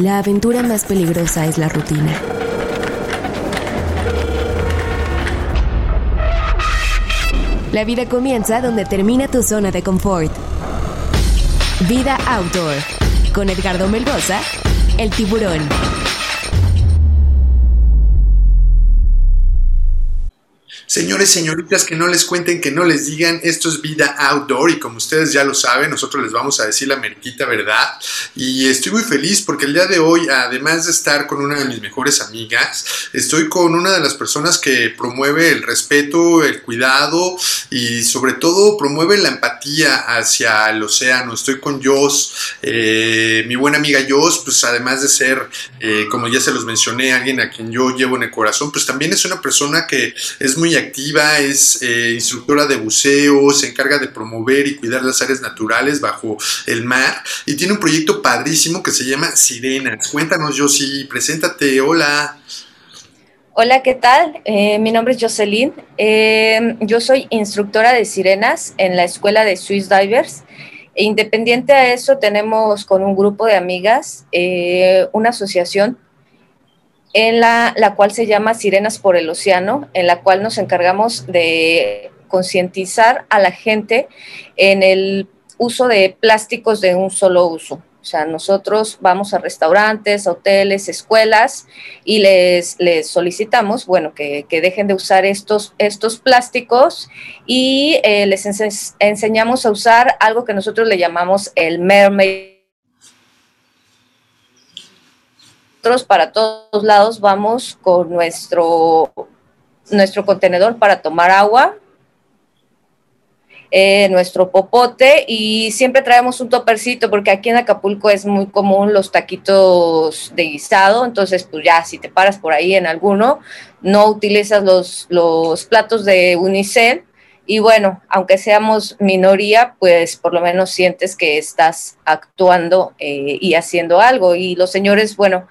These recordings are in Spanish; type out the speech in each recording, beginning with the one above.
la aventura más peligrosa es la rutina. La vida comienza donde termina tu zona de confort. Vida Outdoor, con Edgardo Melgoza, el tiburón. Señores, señoritas, que no les cuenten, que no les digan, esto es vida outdoor y como ustedes ya lo saben, nosotros les vamos a decir la meriquita verdad. Y estoy muy feliz porque el día de hoy, además de estar con una de mis mejores amigas, estoy con una de las personas que promueve el respeto, el cuidado y sobre todo promueve la empatía hacia el océano. Estoy con Jos, eh, mi buena amiga Jos, pues además de ser, eh, como ya se los mencioné, alguien a quien yo llevo en el corazón, pues también es una persona que es muy activa, es eh, instructora de buceo, se encarga de promover y cuidar las áreas naturales bajo el mar y tiene un proyecto padrísimo que se llama Sirenas. Cuéntanos, Josie, preséntate, hola. Hola, ¿qué tal? Eh, mi nombre es Jocelyn. Eh, yo soy instructora de sirenas en la escuela de Swiss Divers. E independiente a eso, tenemos con un grupo de amigas una asociación en la, la cual se llama Sirenas por el Océano, en la cual nos encargamos de concientizar a la gente en el uso de plásticos de un solo uso. O sea, nosotros vamos a restaurantes, hoteles, escuelas y les, les solicitamos, bueno, que, que, dejen de usar estos, estos plásticos y eh, les enseñamos a usar algo que nosotros le llamamos el mermaid para todos lados vamos con nuestro, nuestro contenedor para tomar agua, eh, nuestro popote y siempre traemos un topercito porque aquí en Acapulco es muy común los taquitos de guisado, entonces pues ya si te paras por ahí en alguno, no utilizas los, los platos de unicel y bueno, aunque seamos minoría, pues por lo menos sientes que estás actuando eh, y haciendo algo y los señores, bueno,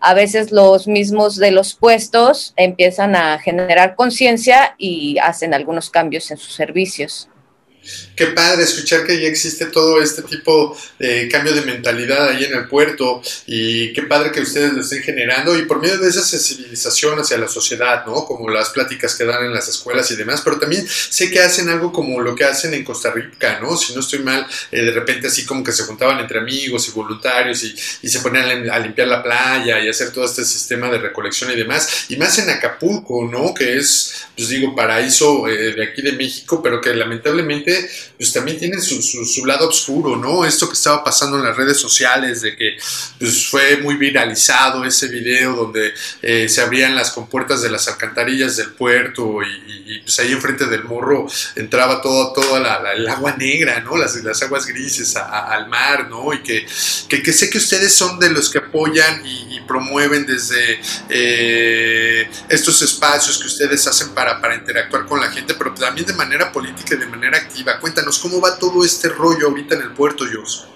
a veces los mismos de los puestos empiezan a generar conciencia y hacen algunos cambios en sus servicios. Qué padre escuchar que ya existe todo este tipo de cambio de mentalidad ahí en el puerto y qué padre que ustedes lo estén generando y por medio de esa sensibilización hacia la sociedad, ¿no? Como las pláticas que dan en las escuelas y demás, pero también sé que hacen algo como lo que hacen en Costa Rica, ¿no? Si no estoy mal, eh, de repente así como que se juntaban entre amigos y voluntarios y, se ponían a limpiar la playa y hacer todo este sistema de recolección y demás, y más en Acapulco, ¿no? Que es, pues digo, paraíso eh, de aquí de México, pero que lamentablemente pues también tienen su, lado oscuro, ¿no? Esto que estaba pasando en las redes sociales, de que pues, fue muy viralizado ese video donde eh, se abrían las compuertas de las alcantarillas del puerto y, pues ahí enfrente del morro entraba todo, toda la, el agua negra, ¿no? Las, las aguas grises al mar, ¿no? Y que, que, sé que ustedes son de los que apoyan y, promueven desde eh, estos espacios que ustedes hacen para, para interactuar con la gente, pero también de manera política y de manera activa Cuéntanos, ¿cómo va todo este rollo ahorita en el puerto, Jos?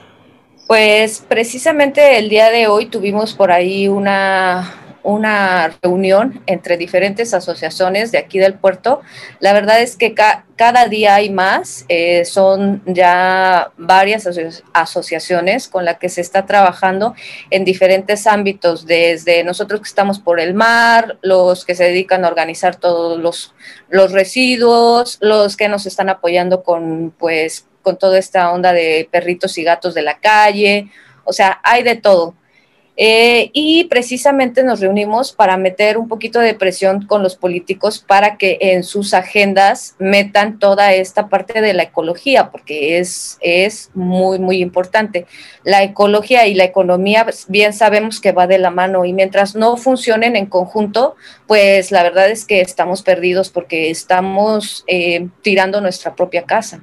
Pues precisamente el día de hoy tuvimos por ahí una, una reunión entre diferentes asociaciones de aquí del puerto. La verdad es que cada día hay más, eh, son ya varias asociaciones con las que se está trabajando en diferentes ámbitos, desde nosotros que estamos por el mar, los que se dedican a organizar todos los, los residuos, los que nos están apoyando con, pues, con toda esta onda de perritos y gatos de la calle, o sea, hay de todo. Eh, y precisamente nos reunimos para meter un poquito de presión con los políticos para que en sus agendas metan toda esta parte de la ecología, porque es, es muy, muy importante. La ecología y la economía, pues, bien sabemos que va de la mano y mientras no funcionen en conjunto, pues la verdad es que estamos perdidos porque estamos eh, tirando nuestra propia casa.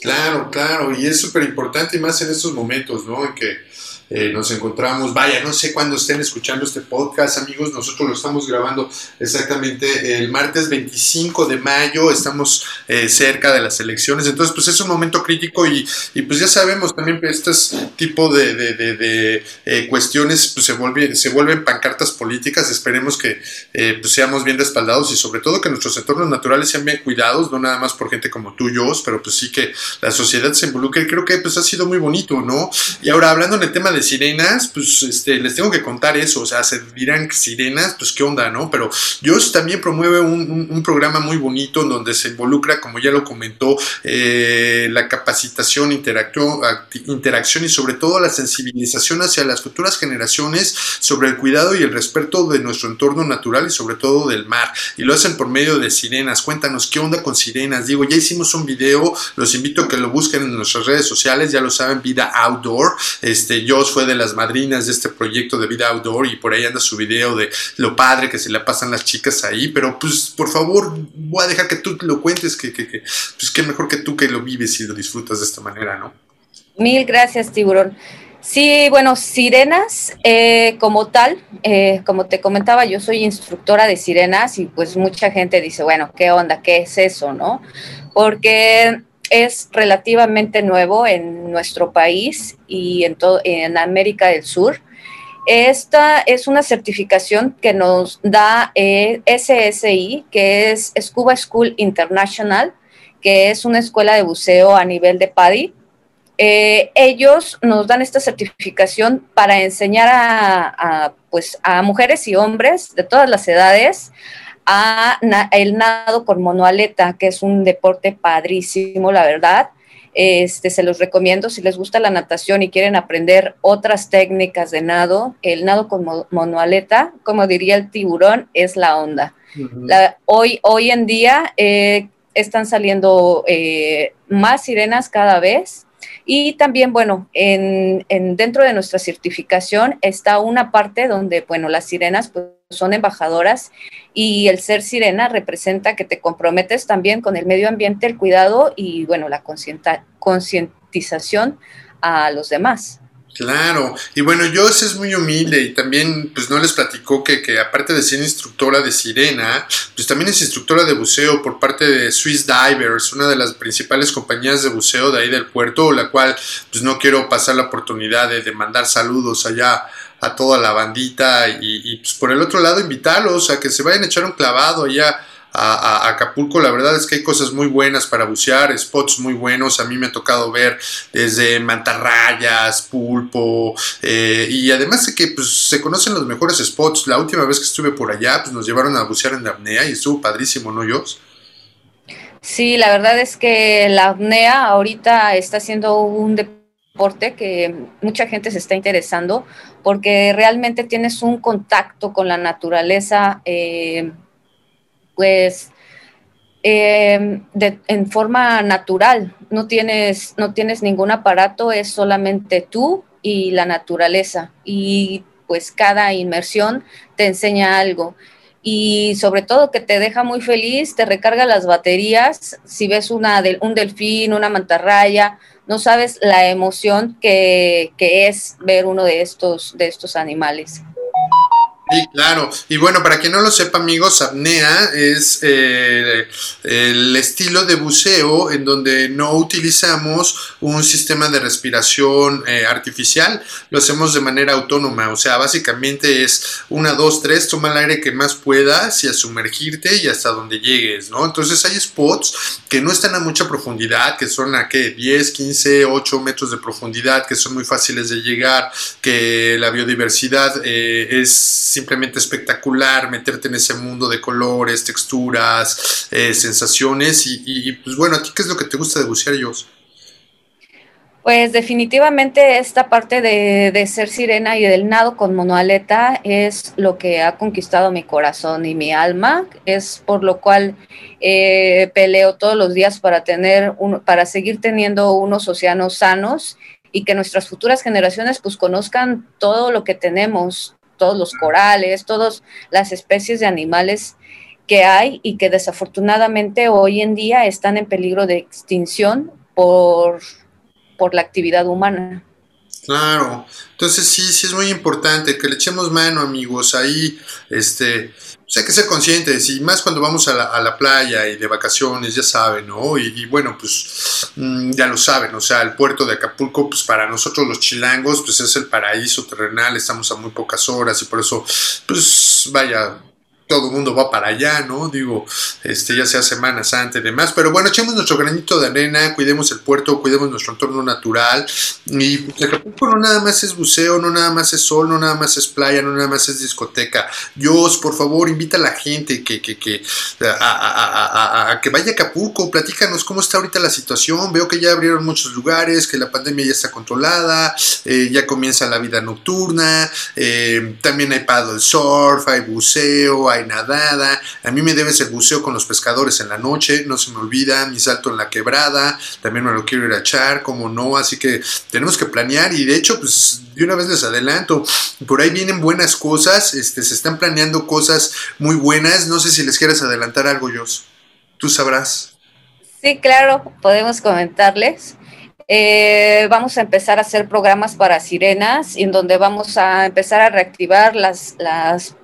Claro, claro, y es súper importante y más en estos momentos, ¿no? Que eh, nos encontramos, vaya, no sé cuándo estén escuchando este podcast, amigos, nosotros lo estamos grabando exactamente el martes 25 de mayo, estamos eh, cerca de las elecciones, entonces pues es un momento crítico y, y pues ya sabemos también que este tipo de, de, de, eh, cuestiones pues se, vuelve, se vuelven pancartas políticas, esperemos que pues seamos bien respaldados y sobre todo que nuestros entornos naturales sean bien cuidados, no nada más por gente como tú y yo, pero pues sí que la sociedad se involucre, creo que pues ha sido muy bonito, ¿no? Y ahora hablando en el tema de sirenas, pues este, les tengo que contar eso, o sea, se dirán sirenas, pues qué onda, ¿no? Pero Dios también promueve un, programa muy bonito en donde se involucra, como ya lo comentó, eh, la capacitación, interacción, y sobre todo la sensibilización hacia las futuras generaciones sobre el cuidado y el respeto de nuestro entorno natural y sobre todo del mar. Y lo hacen por medio de sirenas. Cuéntanos qué onda con sirenas. Digo, ya hicimos un video, los invito a que lo busquen en nuestras redes sociales, ya lo saben, Vida Outdoor. Este, Fue de las madrinas de este proyecto de Vida Outdoor y por ahí anda su video de lo padre que se le pasan las chicas ahí. Pero pues, por favor, voy a dejar que tú lo cuentes, que, que, que pues mejor que tú que lo vives y lo disfrutas de esta manera, ¿no? Mil gracias, tiburón. Sí, bueno, sirenas eh, como tal, eh, como te comentaba, yo soy instructora de sirenas y pues mucha gente dice, bueno, ¿qué onda? ¿Qué es eso? ¿No? Porque es relativamente nuevo en nuestro país y en, en América del Sur. Esta es una certificación que nos da eh, SSI, que es Scuba School International, que es una escuela de buceo a nivel de PADI eh, ellos nos dan esta certificación para enseñar a, pues, a mujeres y hombres de todas las edades a el nado con monoaleta, que es un deporte padrísimo, la verdad. Este, se los recomiendo si les gusta la natación y quieren aprender otras técnicas de nado. El nado con monoaleta, como diría el tiburón, es la onda. hoy, hoy en día eh, están saliendo eh, más sirenas cada vez y también, bueno, en, dentro de nuestra certificación está una parte donde, bueno, las sirenas pues, son embajadoras y el ser sirena representa que te comprometes también con el medio ambiente, el cuidado y, bueno, la concientización a los demás. Claro, y bueno, yo es muy humilde y también pues no les platicó que, que, aparte de ser instructora de sirena, pues también es instructora de buceo por parte de Swiss Divers, una de las principales compañías de buceo de ahí del puerto, la cual pues no quiero pasar la oportunidad de, mandar saludos allá a toda la bandita y, y pues por el otro lado invitarlos a que se vayan a echar un clavado allá a, Acapulco. La verdad es que hay cosas muy buenas para bucear, spots muy buenos. A mí me ha tocado ver desde mantarrayas, pulpo, eh, y además de que pues, se conocen los mejores spots. La última vez que estuve por allá, pues nos llevaron a bucear en la apnea y estuvo padrísimo, ¿no, yo Sí, la verdad es que la apnea ahorita está siendo un deporte que mucha gente se está interesando porque realmente tienes un contacto con la naturaleza eh, pues eh, en forma natural, no tienes, no tienes ningún aparato, es solamente tú y la naturaleza. Y pues cada inmersión te enseña algo. Y sobre todo que te deja muy feliz, te recarga las baterías. Si ves una un delfín, una mantarraya, no sabes la emoción que, que es ver uno de estos, de estos animales. Sí, claro. Y bueno, para quien no lo sepa, amigos, apnea es eh, el estilo de buceo en donde no utilizamos un sistema de respiración eh, artificial, lo hacemos de manera autónoma. O sea, básicamente es una, dos, tres, toma el aire que más puedas y a sumergirte y hasta donde llegues, ¿no? Entonces hay spots que no están a mucha profundidad, que son a qué, 10, 15, 8 metros de profundidad, que son muy fáciles de llegar, que la biodiversidad eh, es simplemente espectacular, meterte en ese mundo de colores, texturas, eh, sensaciones y, pues bueno, ¿a ti qué es lo que te gusta de bucear, Jos? Pues definitivamente esta parte de, ser sirena y del nado con monoaleta es lo que ha conquistado mi corazón y mi alma, es por lo cual eh, peleo todos los días para tener para seguir teniendo unos océanos sanos y que nuestras futuras generaciones pues conozcan todo lo que tenemos, todos los corales, todas las especies de animales que hay y que desafortunadamente hoy en día están en peligro de extinción por, por la actividad humana. Claro, entonces sí, sí es muy importante que le echemos mano, amigos, ahí, este, pues hay que ser conscientes y más cuando vamos a la, playa y de vacaciones, ya saben, ¿no? Y, bueno, pues mm, ya lo saben, o sea, el puerto de Acapulco, pues para nosotros los chilangos, pues es el paraíso terrenal, estamos a muy pocas horas y por eso, pues vaya, todo el mundo va para allá, ¿no? Digo, este, ya sea Semana Santa y demás. Pero bueno, echemos nuestro granito de arena, cuidemos el puerto, cuidemos nuestro entorno natural. Y Acapulco no nada más es buceo, no nada más es sol, no nada más es playa, no nada más es discoteca. Dios, por favor, invita a la gente que, que, que a, que vaya a Acapulco, platícanos cómo está ahorita la situación. Veo que ya abrieron muchos lugares, que la pandemia ya está controlada, eh, ya comienza la vida nocturna, eh, también hay paddle surf, hay buceo, nadada. A mí me debes el buceo con los pescadores en la noche, no se me olvida, mi salto en la quebrada, también me lo quiero ir a echar, como no, así que tenemos que planear y de hecho, pues de una vez les adelanto, por ahí vienen buenas cosas, este, se están planeando cosas muy buenas, no sé si les quieres adelantar algo, Jos, tú sabrás. Sí, claro, podemos comentarles. Eh, vamos a empezar a hacer programas para sirenas, en donde vamos a empezar a reactivar las, las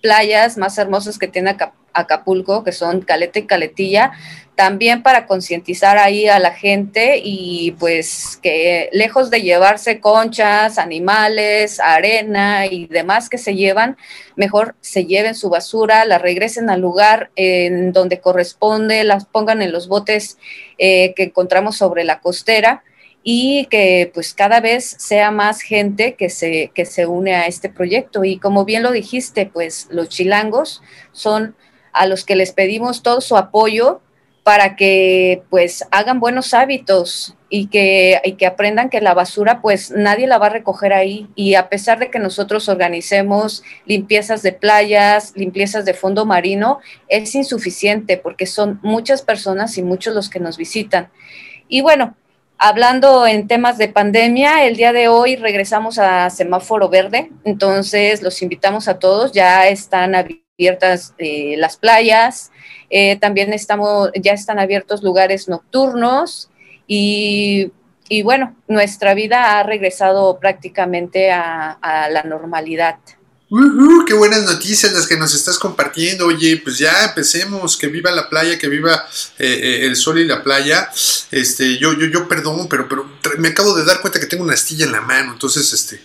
playas más hermosas que tiene Acapulco, que son Caleta y Caletilla, también para concientizar ahí a la gente y pues que lejos de llevarse conchas, animales, arena y demás que se llevan, mejor se lleven su basura, la regresen al lugar en donde corresponde, las pongan en los botes eh, que encontramos sobre la costera y que pues cada vez sea más gente que se, que se une a este proyecto. Y como bien lo dijiste, pues los chilangos son a los que les pedimos todo su apoyo para que pues hagan buenos hábitos y que, y que aprendan que la basura pues nadie la va a recoger ahí y a pesar de que nosotros organicemos limpiezas de playas, limpiezas de fondo marino, es insuficiente porque son muchas personas y muchos los que nos visitan. Y bueno, Hablando en temas de pandemia, el día de hoy regresamos a semáforo verde, entonces los invitamos a todos, ya están abiertas eh, las playas, eh, también estamos, ya están abiertos lugares nocturnos y, bueno, nuestra vida ha regresado prácticamente a la normalidad. Qué buenas noticias las que nos estás compartiendo. Oye, pues ya empecemos. Que viva la playa, que viva eh, eh, el sol y la playa. Este, yo, yo, yo perdón, pero, pero me acabo de dar cuenta que tengo una astilla en la mano. Entonces, este,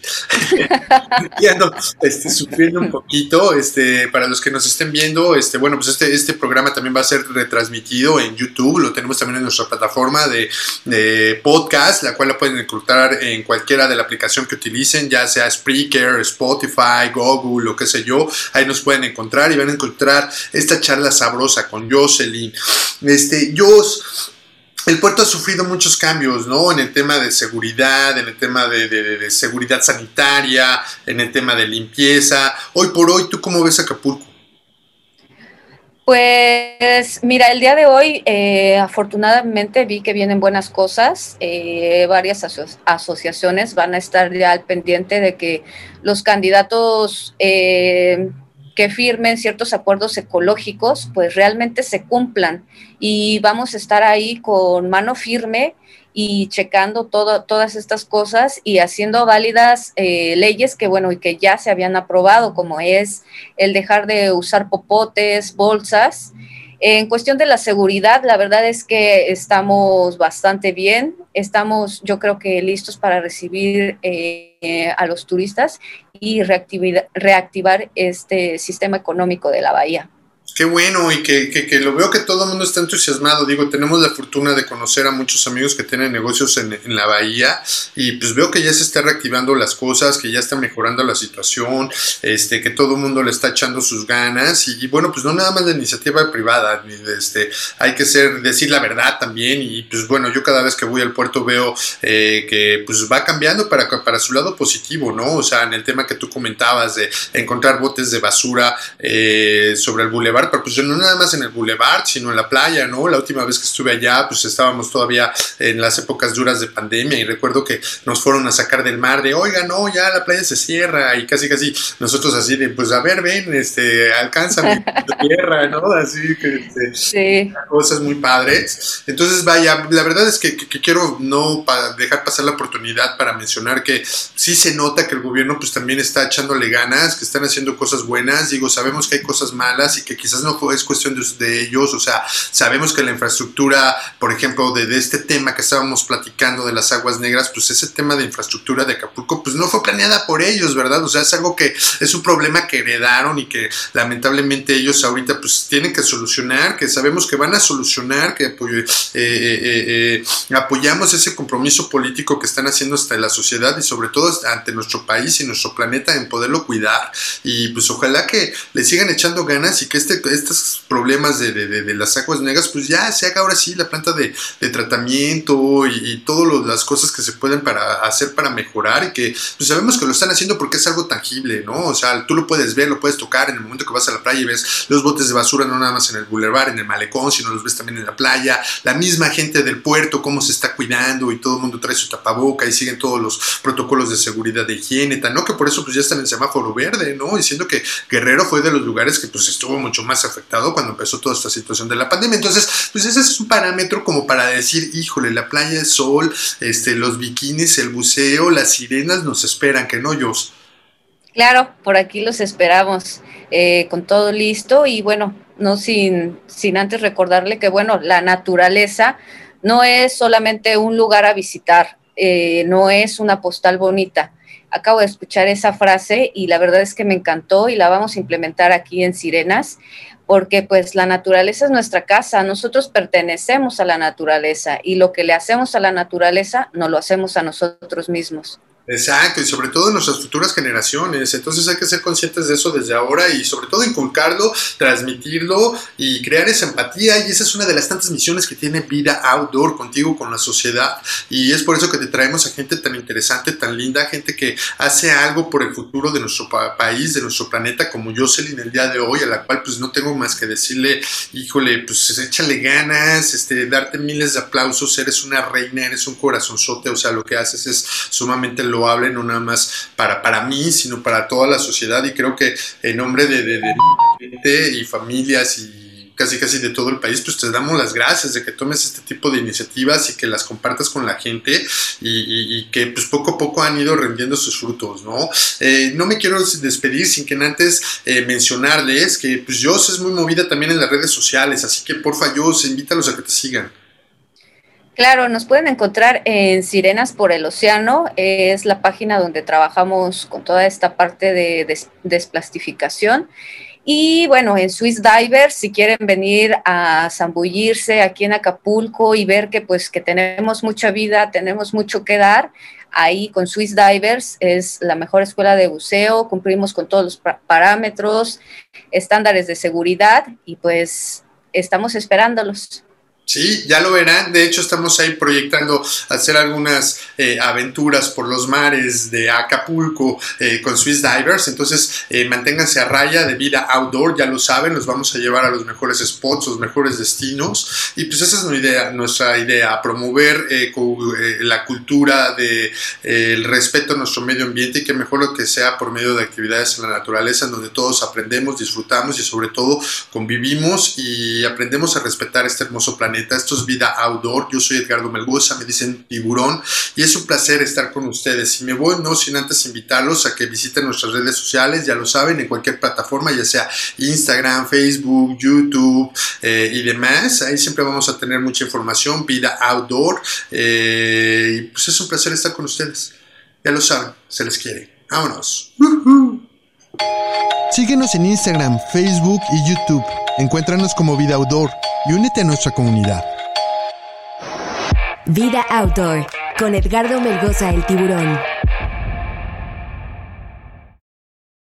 ya no, este, sufriendo un poquito. Este, para los que nos estén viendo, este, bueno, pues este, este programa también va a ser retransmitido en YouTube. Lo tenemos también en nuestra plataforma de, de podcast, la cual la pueden encontrar en cualquiera de la aplicación que utilicen, ya sea Spreaker, Spotify, Go Google o qué sé yo, ahí nos pueden encontrar y van a encontrar esta charla sabrosa con Jocelyn. Este, Jos, el puerto ha sufrido muchos cambios, ¿no? En el tema de seguridad, en el tema de, seguridad sanitaria, en el tema de limpieza. Hoy por hoy, ¿tú cómo ves Acapulco? Pues mira, el día de hoy eh, afortunadamente vi que vienen buenas cosas. Eh, varias asociaciones van a estar ya al pendiente de que los candidatos eh, que firmen ciertos acuerdos ecológicos pues realmente se cumplan y vamos a estar ahí con mano firme y checando todo, todas estas cosas y haciendo válidas eh, leyes que, bueno, y que ya se habían aprobado, como es el dejar de usar popotes, bolsas. En cuestión de la seguridad, la verdad es que estamos bastante bien, estamos yo creo que listos para recibir eh, a los turistas y reactivar este sistema económico de la bahía. Qué bueno y que, que, lo veo que todo el mundo está entusiasmado. Digo, tenemos la fortuna de conocer a muchos amigos que tienen negocios en, en, la bahía y pues veo que ya se está reactivando las cosas, que ya está mejorando la situación, este, que todo el mundo le está echando sus ganas y, bueno, pues no nada más de iniciativa privada, este, hay que ser, decir la verdad también y pues bueno, yo cada vez que voy al puerto veo eh, que pues va cambiando para, para su lado positivo, ¿no? O sea, en el tema que tú comentabas de encontrar botes de basura eh, sobre el bulevar pero pues no nada más en el boulevard, sino en la playa, ¿no? La última vez que estuve allá, pues estábamos todavía en las épocas duras de pandemia y recuerdo que nos fueron a sacar del mar de, oiga, no, ya la playa se cierra y casi casi nosotros así de, pues a ver, ven, este, alcánzame la tierra, ¿no? Así que, este, cosas muy padres. Entonces, vaya, la verdad es que, quiero no dejar pasar la oportunidad para mencionar que sí se nota que el gobierno pues también está echándole ganas, que están haciendo cosas buenas, digo, sabemos que hay cosas malas y que quizás quizás no es cuestión de, ellos, o sea, sabemos que la infraestructura, por ejemplo, de, este tema que estábamos platicando de las aguas negras, pues ese tema de infraestructura de Acapulco, pues no fue planeada por ellos, ¿verdad? O sea, es algo que es un problema que heredaron y que lamentablemente ellos ahorita pues tienen que solucionar, que sabemos que van a solucionar, que eh, eh, eh, apoyamos ese compromiso político que están haciendo hasta la sociedad y sobre todo ante nuestro país y nuestro planeta en poderlo cuidar y pues ojalá que le sigan echando ganas y que este, estos problemas de, las aguas negras pues ya se haga ahora sí la planta de, tratamiento y, todas las cosas que se pueden para hacer para mejorar y que pues sabemos que lo están haciendo porque es algo tangible, ¿no? O sea, tú lo puedes ver, lo puedes tocar en el momento que vas a la playa y ves los botes de basura no nada más en el boulevard, en el malecón, sino los ves también en la playa, la misma gente del puerto, cómo se está cuidando y todo el mundo trae su tapaboca y siguen todos los protocolos de seguridad de higiene, tal, ¿no? Que por eso pues ya están en semáforo verde, ¿no? Diciendo que Guerrero fue de los lugares que pues estuvo mucho más afectado cuando empezó toda esta situación de la pandemia. Entonces, pues ese es un parámetro como para decir, híjole, la playa de sol, este, los bikinis, el buceo, las sirenas nos esperan, que no yo. Claro, por aquí los esperamos eh, con todo listo y bueno, no sin, sin antes recordarle que bueno, la naturaleza no es solamente un lugar a visitar, eh, no es una postal bonita. Acabo de escuchar esa frase y la verdad es que me encantó y la vamos a implementar aquí en Sirenas porque pues la naturaleza es nuestra casa, nosotros pertenecemos a la naturaleza y lo que le hacemos a la naturaleza no lo hacemos a nosotros mismos. Exacto, y sobre todo en nuestras futuras generaciones. Entonces hay que ser conscientes de eso desde ahora y sobre todo inculcarlo, transmitirlo y crear esa empatía. Y esa es una de las tantas misiones que tiene Vida Outdoor contigo, con la sociedad. Y es por eso que te traemos a gente tan interesante, tan linda, gente que hace algo por el futuro de nuestro país, de nuestro planeta, como Jocelyn el día de hoy, a la cual pues no tengo más que decirle, híjole, pues échale ganas, este, darte miles de aplausos, eres una reina, eres un corazonzote, o sea, lo que haces es sumamente lo hablen no nada más para, para mí, sino para toda la sociedad y creo que en nombre de, de, gente y familias y casi casi de todo el país, pues te damos las gracias de que tomes este tipo de iniciativas y que las compartas con la gente y, que pues poco a poco han ido rendiendo sus frutos, ¿no? Eh, no me quiero despedir sin que antes eh, mencionarles que pues yo es muy movida también en las redes sociales, así que porfa yo invítalos a que te sigan. Claro, nos pueden encontrar en Sirenas por el Océano, es la página donde trabajamos con toda esta parte de desplastificación. Y bueno, en Swiss Divers, si quieren venir a zambullirse aquí en Acapulco y ver que pues que tenemos mucha vida, tenemos mucho que dar, ahí con Swiss Divers es la mejor escuela de buceo, cumplimos con todos los parámetros, estándares de seguridad y pues estamos esperándolos. Sí, ya lo verán. De hecho, estamos ahí proyectando hacer algunas eh, aventuras por los mares de Acapulco eh, con Swiss Divers. Entonces, eh, manténganse a raya de vida outdoor, ya lo saben, los vamos a llevar a los mejores spots, los mejores destinos. Y pues esa es nuestra idea, nuestra idea promover la cultura de el respeto a nuestro medio ambiente y que mejor lo que sea por medio de actividades en la naturaleza, en donde todos aprendemos, disfrutamos y sobre todo convivimos y aprendemos a respetar este hermoso planeta esto es Vida Outdoor. Yo soy Edgardo Melgoza, me dicen tiburón y es un placer estar con ustedes. Y me voy no sin antes invitarlos a que visiten nuestras redes sociales, ya lo saben, en cualquier plataforma, ya sea Instagram, Facebook, YouTube eh, y demás. Ahí siempre vamos a tener mucha información, Vida Outdoor. Eh, y pues es un placer estar con ustedes. Ya lo saben, se les quiere. Vámonos. Síguenos en Instagram, Facebook y YouTube. Encuéntranos como Vida Outdoor y únete a nuestra comunidad. Vida Outdoor con Edgardo Melgoza el Tiburón.